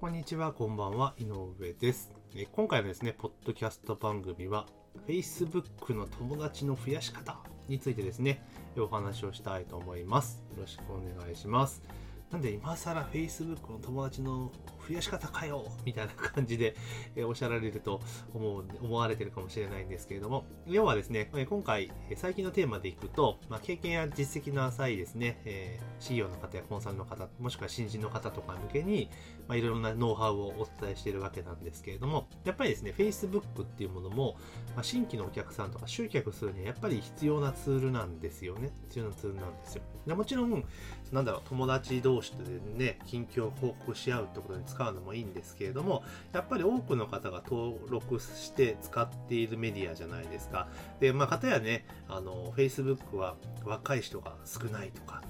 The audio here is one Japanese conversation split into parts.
こんにちは、こんばんは、井上です。えー今回のですね、ポッドキャスト番組は、Facebook の友達の増やし方についてですね、お話をしたいと思います。よろしくお願いします。なんで、今更 Facebook の友達の増やし方かよみたいな感じで、えーおっしゃられると思う、思われてるかもしれないんですけれども、要はですね、えー今回、最近のテーマでいくと、まあ、経験や実績の浅いですね、えー、CEO の方やコンサルの方、もしくは新人の方とか向けに、まあ、いろいろなノウハウをお伝えしているわけなんですけれども、やっぱりですね、Facebook っていうものも、まあ、新規のお客さんとか集客するにはやっぱり必要なツールなんですよね。必要なツールなんですよ。でもちろん、なんだろう、友達同士でね、近況を報告し合うってことに使うのもいいんですけれども、やっぱり多くの方が登録して使っているメディアじゃないですか。で、まあ、かたやね、あの、Facebook は若い人が少ないとか、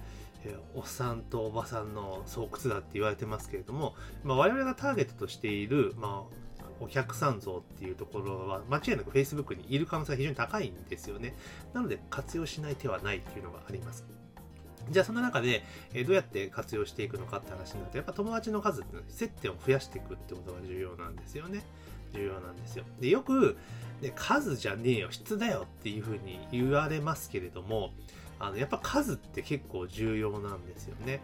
えおっさんとおばさんの巣窟だって言われてますけれども、まあ、我々がターゲットとしている、まあ、お客さん像っていうところは間違いなく Facebook にいる可能性が非常に高いんですよね。なので活用しない手はないっていうのがあります。じゃあその中で、えーどうやって活用していくのかって話になると、やっぱ友達の数って接点を増やしていくってことが重要なんですよね。重要なんですよ。で、よく、ね、数じゃねえよ、質だよっていうふうに言われますけれども、あの、やっぱ数って結構重要なんですよね。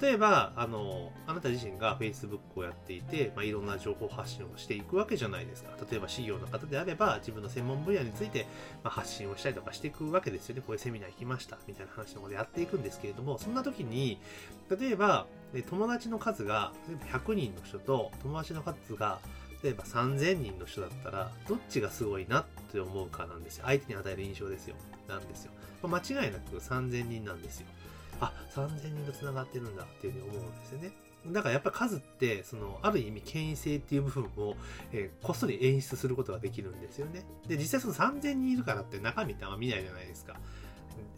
例えば、あの、あなた自身が Facebook をやっていて、まあ、いろんな情報発信をしていくわけじゃないですか。例えば、CEO の方であれば、自分の専門分野について、まあ、発信をしたりとかしていくわけですよね。こういうセミナー行きました、みたいな話のことでやっていくんですけれども、そんな時に、例えば、友達の数が、例えば100人の人と、友達の数が、例えば3000人の人だったら、どっちがすごいなって思うかなんですよ。相手に与える印象ですよ。なんですよ。まあ間違いなく3000人なんですよ。あ、3000人と繋がってるんだっていうふうに思うんですよね。だからやっぱ数って、その、ある意味権威性っていう部分を、えーこっそり演出することができるんですよね。で、実際その3000人いるからって中身ってあんま見ないじゃないですか。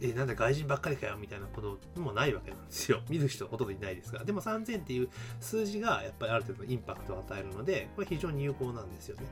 え、なんだ外人ばっかりかよみたいなこともないわけなんですよ。見る人ほとんどいないですが。でも3000っていう数字がやっぱりある程度のインパクトを与えるので、これ非常に有効なんですよね。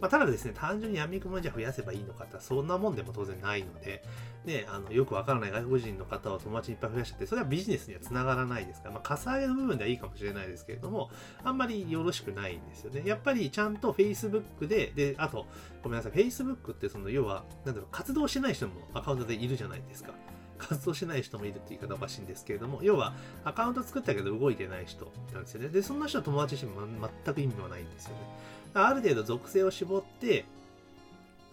まあ、ただですね、単純に闇雲じゃ増やせばいいのかってそんなもんでも当然ないので、ね、あの、よくわからない外国人の方を友達にいっぱい増やしちゃって、それはビジネスには繋がらないですから、まあ、かさ上げの部分ではいいかもしれないですけれども、あんまりよろしくないんですよね。やっぱりちゃんと Facebook で、で、あと、ごめんなさい、Facebook ってその、要は、なんだろう、活動してない人もアカウントでいるじゃないですか。活動してない人もいるって言い方おかしいんですけれども、要は、アカウント作ったけど動いてない人なんですよね。で、そんな人は友達にしても全く意味はないんですよね。ある程度属性を絞って、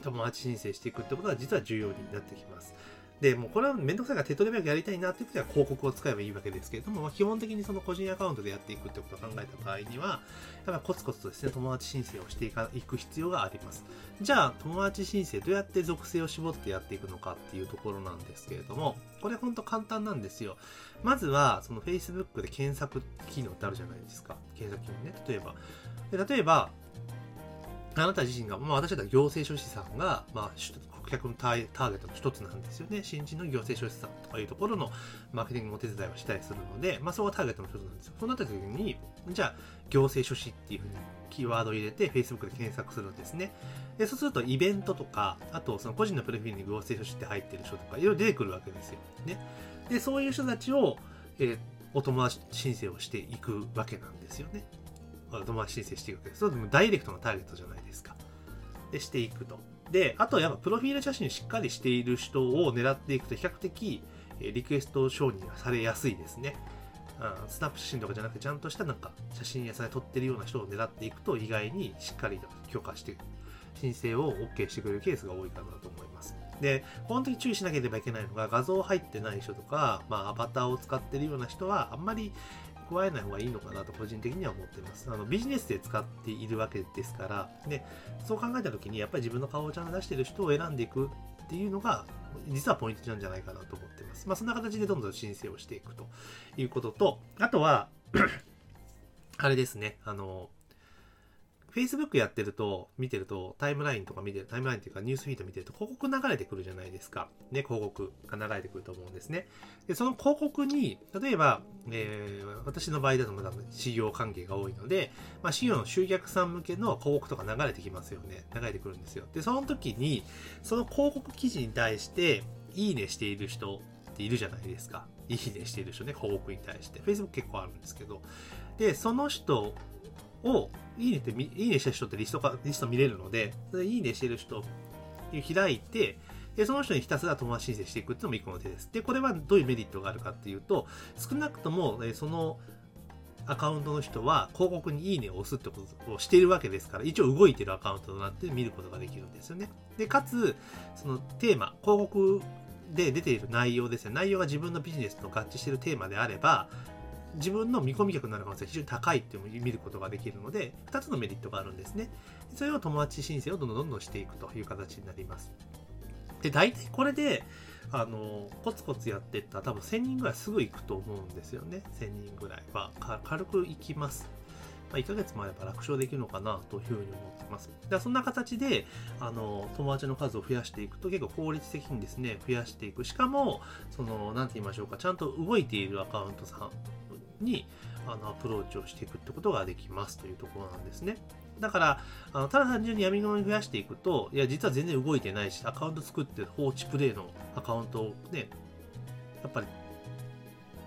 友達申請していくってことが実は重要になってきます。で、もうこれはめんどくさいから手っ取り早くやりたいなっていう時は広告を使えばいいわけですけれども、まあ、基本的にその個人アカウントでやっていくってことを考えた場合には、やっぱコツコツとですね、友達申請をしていかいく必要があります。じゃあ、友達申請どうやって属性を絞ってやっていくのかっていうところなんですけれども、これほんと簡単なんですよ。まずは、その Facebook で検索機能ってあるじゃないですか。検索機能ね。例えば。で例えば、あなた自身が、まあ私だったら行政書士さんが、まあ、顧客のターターゲットの一つなんですよね。新人の行政書士さんとかいうところのマーケティングのお手伝いをしたりするので、まあそこがターゲットの一つなんですよ。そうなった時に、じゃあ、行政書士っていうふうにキーワードを入れて Facebook で検索するんですね。で、そうするとイベントとか、あとその個人のプロフィールに行政書士って入ってる人とか、いろいろ出てくるわけですよ。ね。で、そういう人たちを、えーお友達申請をしていくわけなんですよね。友達申請していくわけです。それもダイレクトのターゲットじゃないですか。で、していくと。で、あとやっぱプロフィール写真しっかりしている人を狙っていくと比較的リクエスト承認がされやすいですね。あースナップ写真とかじゃなくてちゃんとしたなんか写真やさんで撮ってるような人を狙っていくと意外にしっかりと許可して申請を OK してくれるケースが多いかなと思います。で、本当に注意しなければいけないのが画像入ってない人とか、まあアバターを使ってるような人はあんまり加えない方がいいのかなと個人的には思ってます。あのビジネスで使っているわけですから、で、そう考えた時にやっぱり自分の顔をちゃんと出してる人を選んでいくっていうのが実はポイントなんじゃないかなと思ってます。まあそんな形でどんどん申請をしていくということと、あとは、あれですね、あの、Facebook やってると、見てると、タイムラインとか見てる、タイムラインっていうかニュースフィード見てると広告流れてくるじゃないですか。ね、広告が流れてくると思うんですね。で、その広告に、例えば、えー私の場合だとまだ事業関係が多いので、まあ、事業の集客さん向けの広告とか流れてきますよね。流れてくるんですよ。で、その時に、その広告記事に対して、いいねしている人っているじゃないですか。いいねしている人ね、広告に対して。Facebook 結構あるんですけど。で、その人を、いいねって、いいねした人ってリストか、リスト見れるので、それいいねしてる人開いて、で、その人にひたすら友達申請していくっていうのも一個の手です。で、これはどういうメリットがあるかっていうと、少なくとも、えそのアカウントの人は広告にいいねを押すってことをしているわけですから、一応動いてるアカウントとなって見ることができるんですよね。で、かつ、そのテーマ、広告で出ている内容ですね。内容が自分のビジネスと合致しているテーマであれば、自分の見込み客になる可能性が非常に高いっていうのを見ることができるので、2つのメリットがあるんですね。それを友達申請をどんどんどんどんしていくという形になります。で、大体これで、あの、コツコツやってったら多分1000人ぐらいすぐ行くと思うんですよね。1000人ぐらいは。軽く行きます。まあ、1ヶ月もあれば楽勝できるのかなというふうに思ってます。でそんな形で、あの、友達の数を増やしていくと結構効率的にですね、増やしていく。しかも、その、なんて言いましょうか、ちゃんと動いているアカウントさんに、あの、アプローチをしていくってことができますというところなんですね。だから、あのただ単純に闇雲に増やしていくと、いや、実は全然動いてないし、アカウント作って放置プレイのアカウントをね、やっぱり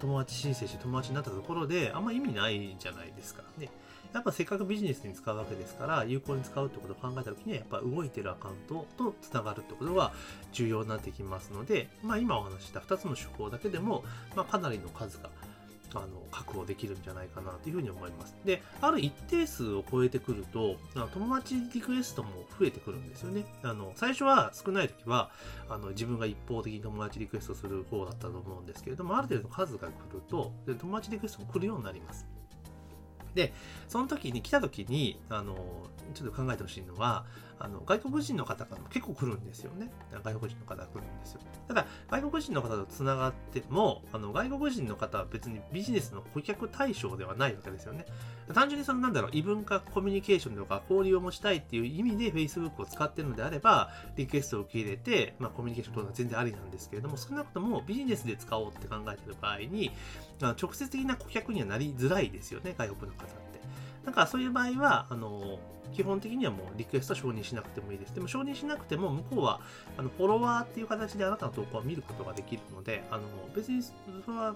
友達申請して友達になったところで、あんま意味ないじゃないですかね。やっぱせっかくビジネスに使うわけですから、有効に使うってことを考えたときには、やっぱ動いてるアカウントと繋がるってことが重要になってきますので、まあ今お話した2つの手法だけでも、まあかなりの数があの、確保できるんじゃないかなというふうに思います。で、ある一定数を超えてくると、友達リクエストも増えてくるんですよね。あの、最初は少ない時は、あの、自分が一方的に友達リクエストする方だったと思うんですけれども、ある程度数が来ると、で友達リクエストも来るようになります。で、その時に来た時に、あの、ちょっと考えてほしいのは、あの、外国人の方からも結構来るんですよね。外国人の方が来るんですよ。ただ、外国人の方と繋がっても、あの、外国人の方は別にビジネスの顧客対象ではないわけですよね。単純にその、なんだろう、異文化コミュニケーションとか交流を持ちたいっていう意味で Facebook を使ってるのであれば、リクエストを受け入れて、まあ、コミュニケーション取るのは全然ありなんですけれども、少なくともビジネスで使おうって考えてる場合に、直接的な顧客にはなりづらいですよね、外国の方って。だからそういう場合は、あの、基本的にはもうリクエストは承認しなくてもいいです。でも承認しなくても向こうはあのフォロワーっていう形であなたの投稿を見ることができるので、あの別にそれは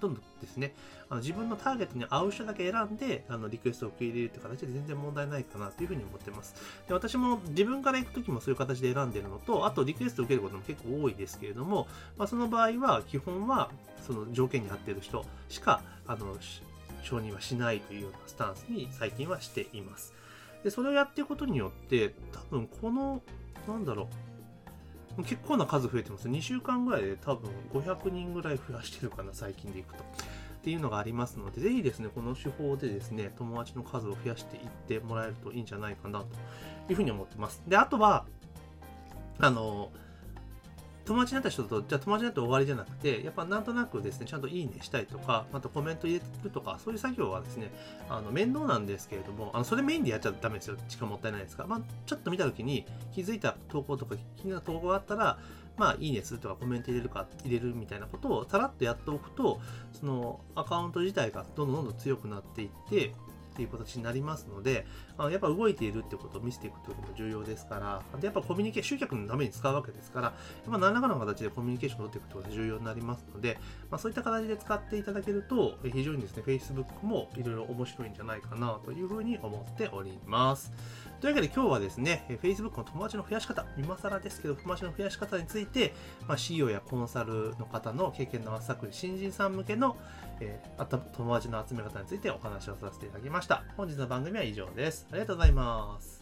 どんどんですね、あの自分のターゲットに合う人だけ選んで、あのリクエストを受け入れるって形で全然問題ないかなというふうに思ってます。で私も自分から行くときもそういう形で選んでるのと、あとリクエストを受けることも結構多いですけれども、まあ、その場合は基本はその条件に合っている人しか、あの、承認はしないというようなスタンスに最近はしています。で、それをやっていくことによって、多分この、なんだろう、結構な数増えてます。2週間ぐらいで多分500人ぐらい増やしてるかな、最近でいくと。っていうのがありますので、ぜひですね、この手法でですね、友達の数を増やしていってもらえるといいんじゃないかなというふうに思ってます。で、あとは、あの、友達になった人と、じゃあ友達になって終わりじゃなくて、やっぱなんとなくですね、ちゃんといいねしたりとか、またコメント入れるとか、そういう作業はですね、あの、面倒なんですけれども、あの、それメインでやっちゃダメですよ。時間もったいないですから。まあ、ちょっと見たときに気づいた投稿とか、気になる投稿があったら、まあ、いいねするとかコメント入れるか、入れるみたいなことをさらっとやっておくと、そのアカウント自体がどんどんどんどん強くなっていって、っていう形になりますので、あのやっぱ動いているってことを見せていくということも重要ですから、でやっぱコミュニケーション、集客のために使うわけですから、やっぱ何らかの形でコミュニケーションを取っていくことが重要になりますので、まあ、そういった形で使っていただけると、非常にですね、Facebook もいろいろ面白いんじゃないかなというふうに思っております。というわけで今日はですね、Facebook の友達の増やし方、今更ですけど、友達の増やし方について、まあ、CEO やコンサルの方の経験の浅く新人さん向けの、えー、友達の集め方についてお話をさせていただきました。本日の番組は以上です。ありがとうございます。